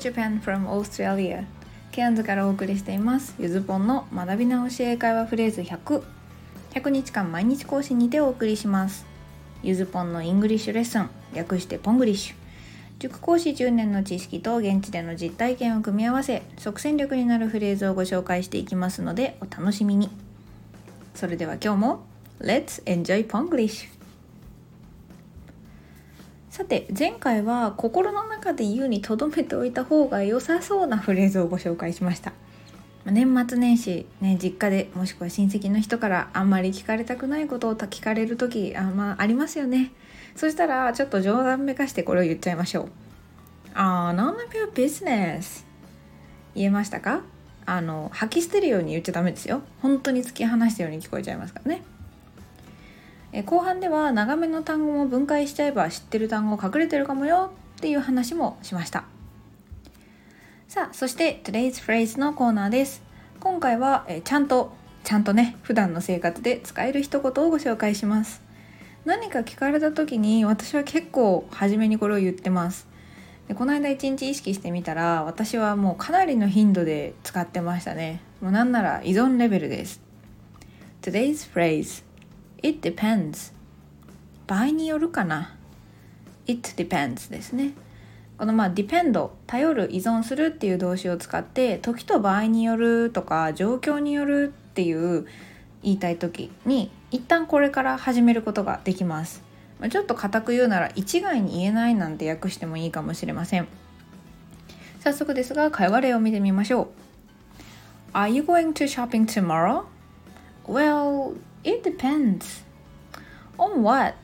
Japan from Australia ケアンズからお送りしています。ゆずぽんの学び直し英会話フレーズ100 100日間毎日更新にてお送りします。ゆずぽんのイングリッシュレッスン。略してポングリッシュ。塾講師10年の知識と現地での実体験を組み合わせ即戦力になるフレーズをご紹介していきますのでお楽しみに。それでは今日も Let's enjoy Ponglish! さて前回は心の中で言うに留めておいた方が良さそうなフレーズをご紹介しました。年末年始ね実家でもしくは親戚の人からあんまり聞かれたくないことを聞かれる時あ,、まあ、ありますよね。そしたらちょっと冗談めかしてこれを言っちゃいましょう。あ none of your business 言えましたか？あの吐き捨てるように言っちゃダメですよ。本当に突き放したように聞こえちゃいますからね。え後半では長めの単語も分解しちゃえば知ってる単語隠れてるかもよっていう話もしました。さあそして Today's Phrase のコーナーです。今回はえちゃんとちゃんとね普段の生活で使える一言をご紹介します。何か聞かれた時に私は結構初めにこれを言ってます。でこの間一日意識してみたら私はもうかなりの頻度で使ってましたね。もうなんなら依存レベルです。Today's phrase It depends. 場合によるかな。It depends ですね。このまあ depend 頼る依存するっていう動詞を使って時と場合によるとか状況によるっていう言いたい時に一旦これから始めることができます。ちょっと固く言うなら一概に言えないなんて訳してもいいかもしれません。早速ですが会話例を見てみましょう。Are you going to shopping tomorrow? Well, It depends. On what?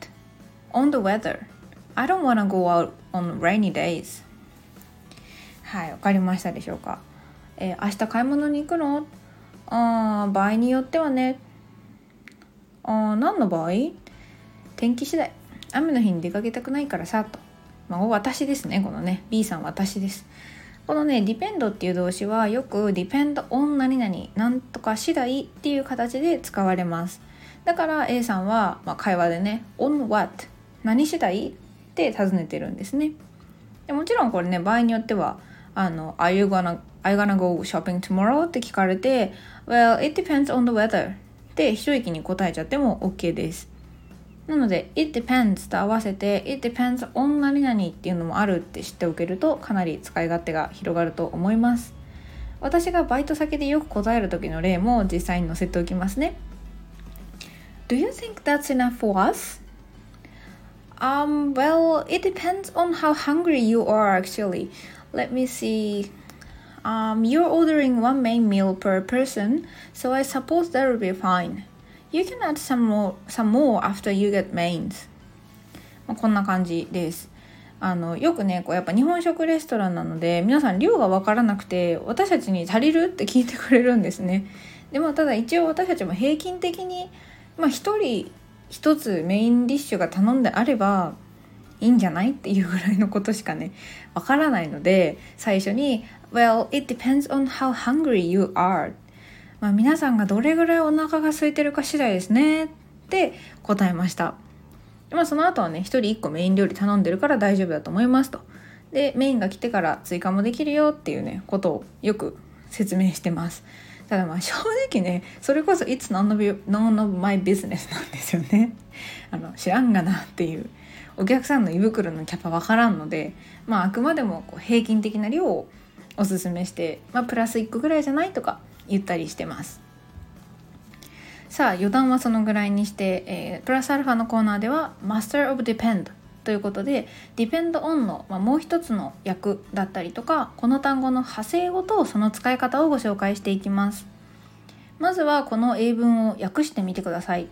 On the weather. I don't wanna go out on rainy days. はい、わかりましたでしょうか？えー、明日買い物に行くの？あ場合によってはね。あ何の場合？天気次第。雨の日に出かけたくないからさ、と。まあ、私ですね、このね。B さん私です。このね、depend っていう動詞はよく depend on 何々、なんとか次第っていう形で使われます。だから A さんは、まあ、会話でね「on what?」何次第って尋ねてるんですね。でもちろんこれね場合によっては「あの Are you gonna, are you gonna go shopping tomorrow?」って聞かれて「Well, it depends on the weather」って一息に答えちゃっても OK です。なので「it depends」と合わせて「it depends on 何々」っていうのもあるって知っておけるとかなり使い勝手が広がると思います。私がバイト先でよく答える時の例も実際に載せておきますね。Do you think that's enough for us? Um, well, it depends on how hungry you are actually. Let me see. Um, you're ordering one main meal per person, so I suppose that will be fine. You can add some more, some more after you get mains. こんな感じです。あのよくねこうやっぱ日本食レストランなので皆さん量が分からなくて私たちに足りるって聞いてくれるんですね。でもただ一応私たちも平均的にまあ1人1つメインディッシュが頼んであればいいんじゃないっていうぐらいのことしかねわからないので最初に「Well, it depends on how hungry you are」まあ、皆さんがどれぐらいお腹が空いてるか次第ですねって答えました。まあ、その後はね1人1個メイン料理頼んでるから大丈夫だと思いますと。でメインが来てから追加もできるよっていうねことをよく説明してます。ただまあ正直ねそれこそ「It's none of, your, none of my business」なんですよね あの知らんがなっていうお客さんの胃袋のキャパわからんのでまああくまでもこう平均的な量をおすすめして、まあ、プラス1個ぐらいじゃないとか言ったりしてます。さあ余談はそのぐらいにして、えー、プラスアルファのコーナーでは「Master of Depend」ということで depend on の、まあ、もう一つの訳だったりとかこの単語の派生語とその使い方をご紹介していきます。まずはこの英文を訳してみてください。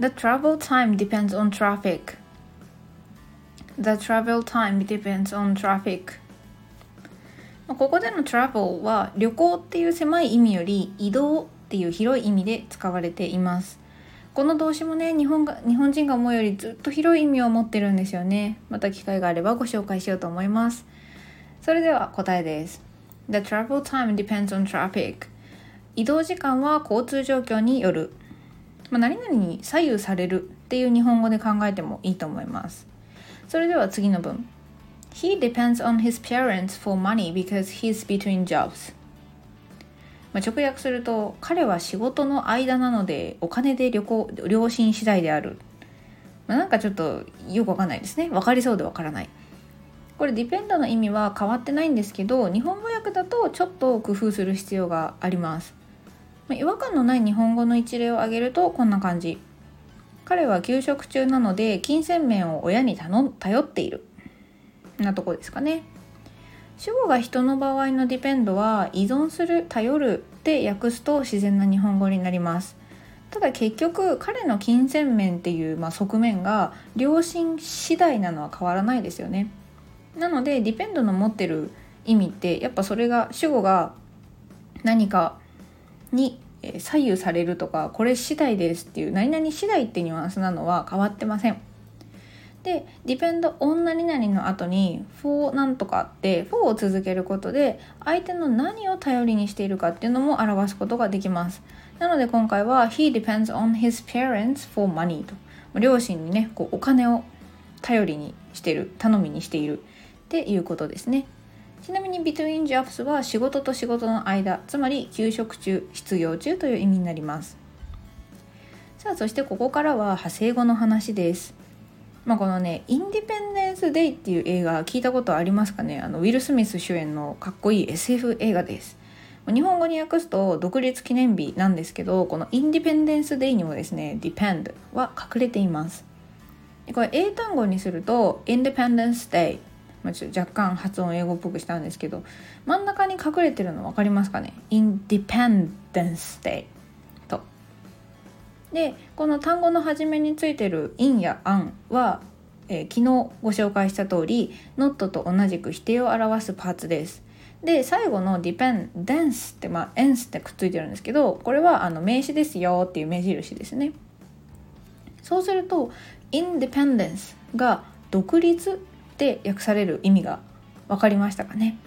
The travel time depends on traffic. The travel time depends on traffic. ここでの travel は旅行っていう狭い意味より移動っていう広い意味で使われています。この動詞もね日本が日本人が思うよりずっと広い意味を持ってるんですよね。また機会があればご紹介しようと思います。それでは答えです。The travel time depends on traffic. 移動時間は交通状況による、まあ、何々に左右されるっていう日本語で考えてもいいと思います。それでは次の文。He depends on his parents for money because he's between jobs. まあ、直訳すると彼は仕事の間なのでお金で旅行両親次第である、まあ、なんかちょっとよくわかんないですね。分かりそうでわからない。これディペンドの意味は変わってないんですけど日本語訳だとちょっと工夫する必要があります、まあ、違和感のない日本語の一例を挙げるとこんな感じ。彼は休職中なので金銭面を親に頼っている。なとこですかね。主語が人の場合のディペンドは依存する頼るで訳すと自然な日本語になります。ただ結局彼の金銭面っていう、まあ、側面が両親次第なのは変わらないですよね。なのでディペンドの持ってる意味ってやっぱそれが主語が何かに左右されるとかこれ次第ですっていう何々次第ってニュアンスなのは変わってません。で depend on 何々の後に for なんとかって for を続けることで相手の何を頼りにしているかっていうのも表すことができます。なので今回は he depends on his parents for money と。両親にねこうお金を頼りにしてる頼みにしているっていうことですね。ちなみに between jobs は仕事と仕事の間つまり休職中失業中という意味になります。さあそしてここからは派生語の話です。まあ、このね「インディペンデンス・デイ」っていう映画聞いたことありますかね？あのウィル・スミス主演のかっこいい SF 映画です。日本語に訳すと独立記念日なんですけどこのインディペンデンス・デイにもですね depend は隠れています。これ英単語にすると Independence Day まあ、ちょ若干発音英語っぽくしたんですけど真ん中に隠れてるの分かりますかね？Independence Day とでこの単語の始めについてる in や an は、えー、昨日ご紹介した通り not と同じく否定を表すパーツです。で最後の dependence って、まあ、ens ってくっついてるんですけどこれはあの名詞ですよっていう目印ですね。そうすると independence が独立って訳される意味が分かりましたかね。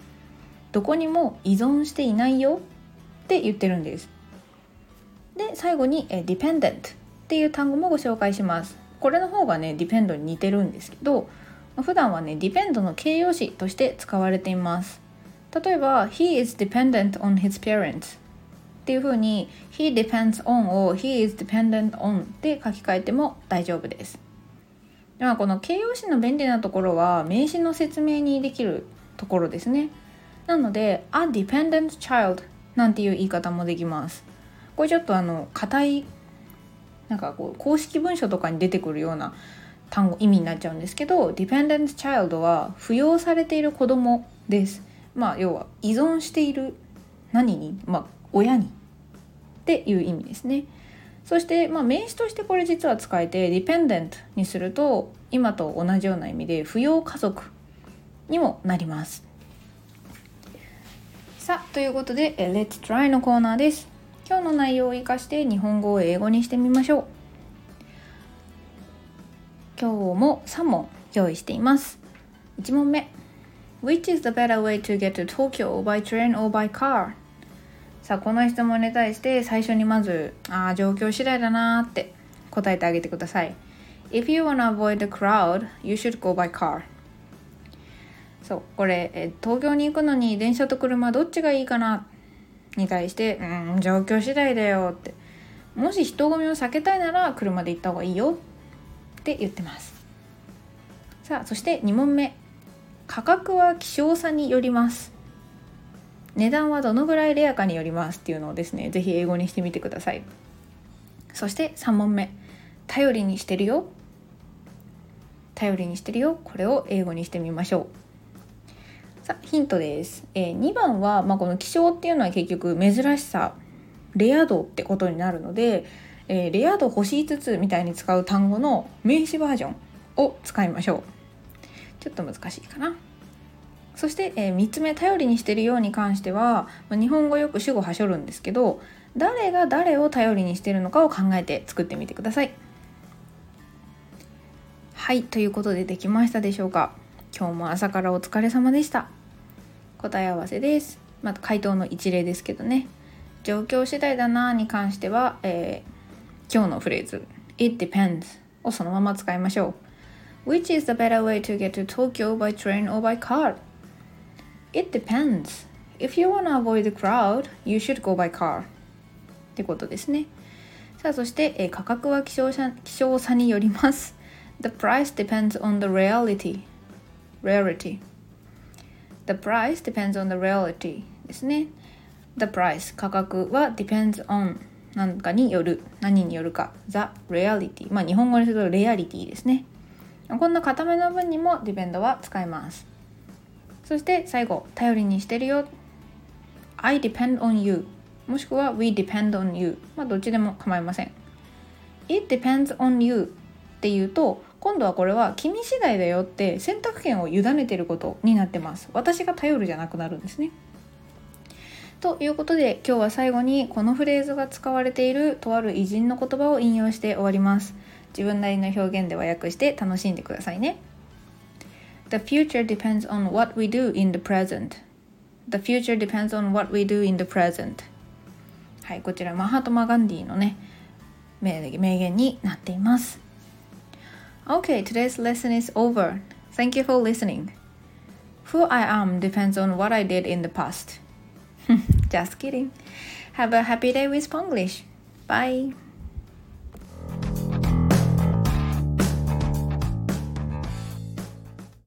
どこにも依存していないよって言ってるんです。で最後に、え dependent っていう単語もご紹介します。これの方がね depend に似てるんですけど普段はね depend の形容詞として使われています。例えば he is dependent on his parents っていう風に he depends on を he is dependent on で書き換えても大丈夫です。ではこの形容詞の便利なところは名詞の説明にできるところですね。なので a dependent child なんていう言い方もできます。これちょっとあの硬いなんかこう公式文書とかに出てくるような単語意味になっちゃうんですけど dependent child は扶養されている子供ですまあ要は依存している何にまあ親にっていう意味ですねそして、まあ、名詞としてこれ実は使えて dependent にすると今と同じような意味で扶養家族にもなります。さあということで「Let's Try」のコーナーです。今日の内容を生かして日本語を英語にしてみましょう。今日も3問用意しています。1問目 Which is the better way to get to Tokyo by train or by car? さあこの質問に対して最初にまずああ状況次第だなーって答えてあげてください If you wanna avoid the crowd you should go by car そうこれ東京に行くのに電車と車どっちがいいかなに対してうん状況次第だよって。もし人混みを避けたいなら車で行った方がいいよ。って言ってます。さあそして2問目。価格は希少さによります。値段はどのぐらいレアかによります。っていうのをですね是非英語にしてみてください。そして3問目。頼りにしてるよ。頼りにしてるよ。これを英語にしてみましょう。ヒントです、えー、2番は、まあ、この気象っていうのは結局珍しさレア度ってことになるので、えー、レア度星5つみたいに使う単語の名詞バージョンを使いましょう。ちょっと難しいかな。そして、えー、3つ目頼りにしてるように関しては、まあ、日本語よく主語はしょるんですけど誰が誰を頼りにしてるのかを考えて作ってみてください。はいということでできましたでしょうか。今日も朝からお疲れ様でした。答え合わせですまた回答の一例ですけどね状況次第だなに関しては、えー、今日のフレーズ It depends をそのまま使いましょう Which is the better way to get to Tokyo by train or by car? It depends. If you wanna avoid the crowd, you should go by car. ってことですね。さあ、そして、え価格は希少さ希少さによります。The price depends on the reality. Rarity. The price depends on the reality ですね。The price 価格は depends on 何かによる何によるか The reality まあ日本語にするとレアリティですね。こんな固めの文にも depend は使います。そして最後、頼りにしてるよ。I depend on you もしくは We depend on you まあどっちでも構いません。It depends on you っていうと今度はこれは君次第だよって選択権を委ねてることになってます。私が頼るじゃなくなるんですね。ということで今日は最後にこのフレーズが使われているとある偉人の言葉を引用して終わります。自分なりの表現で和訳して楽しんでくださいね。The future depends on what we do in the present. The future depends on what we do in the present. はいこちらマハトマ・ガンディのね名言になっています。Okay, today's lesson is over. Thank you for listening. Who I am depends on what I did in the past. Just kidding. Have a happy day with Spanglish. Bye.